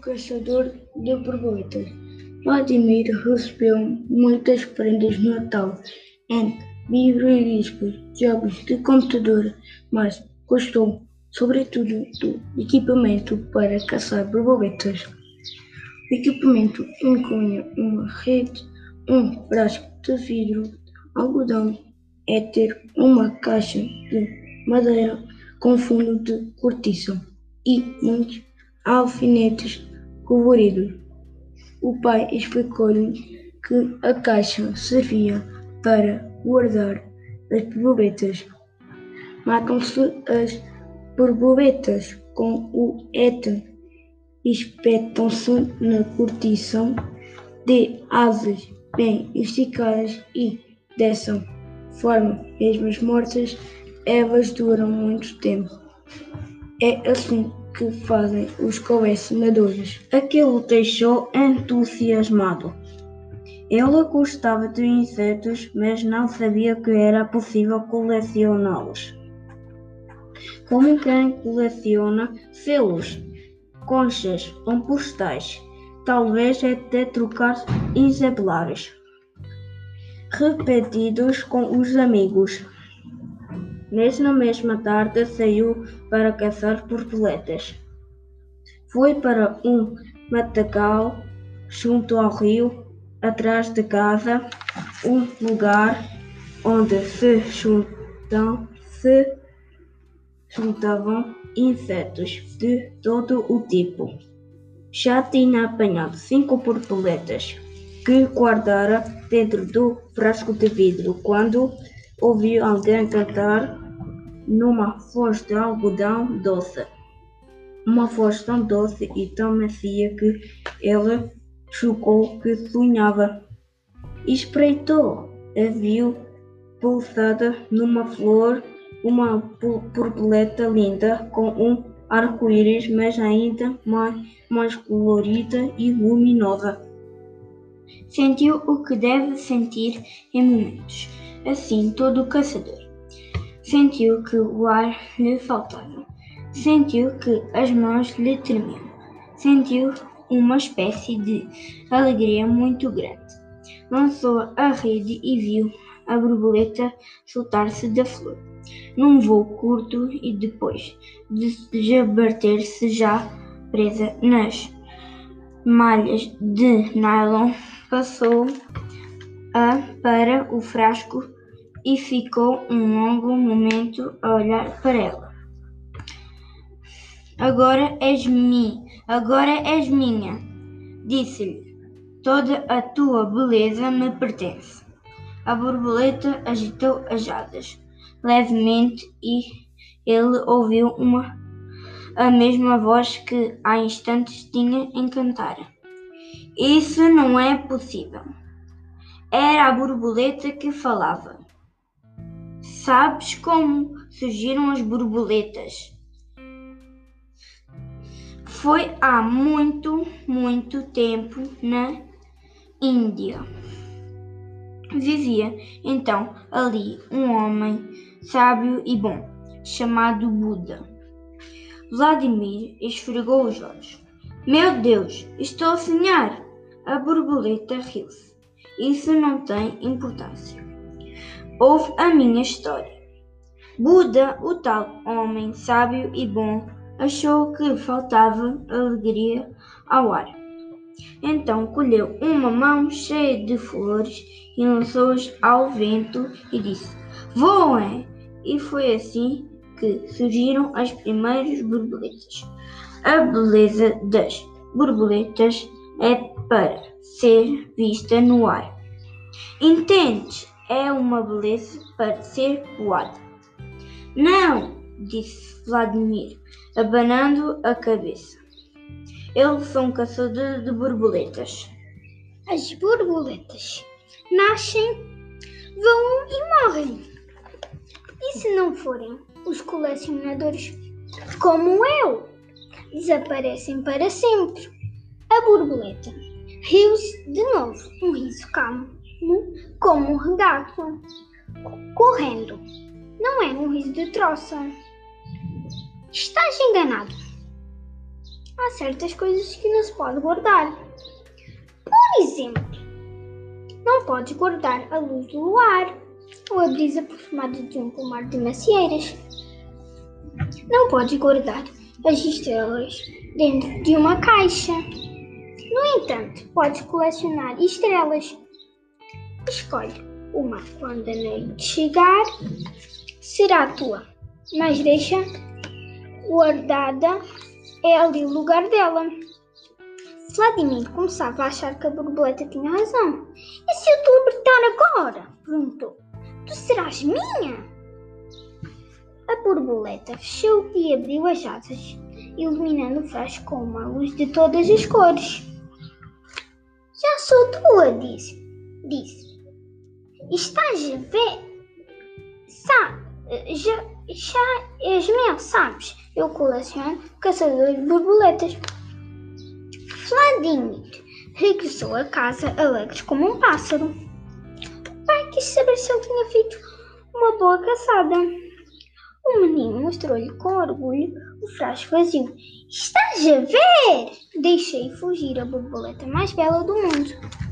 caçador de borboletas. Vladimir recebeu muitas prendas de Natal em livros jogos de computador, mas gostou sobretudo do equipamento para caçar borboletas. O equipamento inclui uma rede, um frasco de vidro, algodão, éter, uma caixa de madeira com fundo de cortiça e muitos alfinetes coloridos. O pai explicou-lhe que a caixa servia para guardar as borboletas. Matam-se as borboletas com o éter, espetam-se na cortiça de asas bem esticadas e, dessa forma, mesmo as mortas, elas duram muito tempo. É assim que fazem os colecionadores. Aquilo deixou entusiasmado. Ele gostava de insetos, mas não sabia que era possível colecioná-los. Como quem coleciona selos, conchas ou postais, talvez até trocar exemplares repetidos com os amigos. Nessa mesma tarde saiu para caçar borboletas. Foi para um matagal junto ao rio, atrás de casa, um lugar onde se, juntam, se juntavam insetos de todo o tipo. Já tinha apanhado cinco borboletas que guardara dentro do frasco de vidro quando ouviu alguém cantar numa voz de algodão doce. Uma voz tão doce e tão macia que ela julgou que sonhava. Espreitou e viu pulsada numa flor uma borboleta linda com um arco-íris, mas ainda mais, mais colorida e luminosa. Sentiu o que deve sentir em momentos assim todo caçador. Sentiu que o ar lhe faltava. Sentiu que as mãos lhe tremiam. Sentiu uma espécie de alegria muito grande. Lançou a rede e viu a borboleta soltar-se da flor, num voo curto e depois desabater-se já presa nas malhas de nylon, passou a para o frasco e ficou um longo momento a olhar para ela. Agora és minha, agora és minha, disse-lhe. Toda a tua beleza me pertence. A borboleta agitou as asas levemente e ele ouviu uma a mesma voz que há instantes tinha encantara. Isso não é possível. Era a borboleta que falava. Sabes como surgiram as borboletas? Foi há muito, muito tempo na Índia. Vivia então ali um homem sábio e bom, chamado Buda. Vladimir esfregou os olhos. Meu Deus, estou a sonhar! A borboleta riu-se. Isso não tem importância. Ouve a minha história. Buda, o tal homem sábio e bom, achou que faltava alegria ao ar. Então colheu uma mão cheia de flores e lançou-as ao vento e disse: Voem! E foi assim que surgiram as primeiras borboletas. A beleza das borboletas é para ser vista no ar. Entendes? É uma beleza para ser voada. Não, disse Vladimir, abanando a cabeça. Eu sou um caçador de borboletas. As borboletas nascem, voam e morrem. E se não forem os colecionadores como eu, desaparecem para sempre. A borboleta riu-se de novo, um riso calmo, como um regato, correndo. Não é um riso de troça. Estás enganado. há certas coisas que não se pode guardar. Por exemplo, não pode guardar a luz do luar ou a brisa perfumada de um pomar de macieiras. Não pode guardar as estrelas dentro de uma caixa. No entanto, pode colecionar estrelas. Escolhe uma quando a noite chegar, será tua, mas deixa guardada é ali o lugar dela. Vladimir começava a achar que a borboleta tinha razão. E se eu te libertar agora? perguntou. Tu serás minha? A borboleta fechou e abriu as asas, iluminando o frasco com uma luz de todas as cores. Já sou tua, disse. Disse. Estás a ver? Sabe, já, já és meu, sabes? Eu coleciono caçadores de borboletas. Vladimir regressou a casa alegre como um pássaro. O pai quis saber se ele tinha feito uma boa caçada. O menino mostrou-lhe com orgulho o frasco vazio. Estás a ver? Deixei fugir a borboleta mais bela do mundo.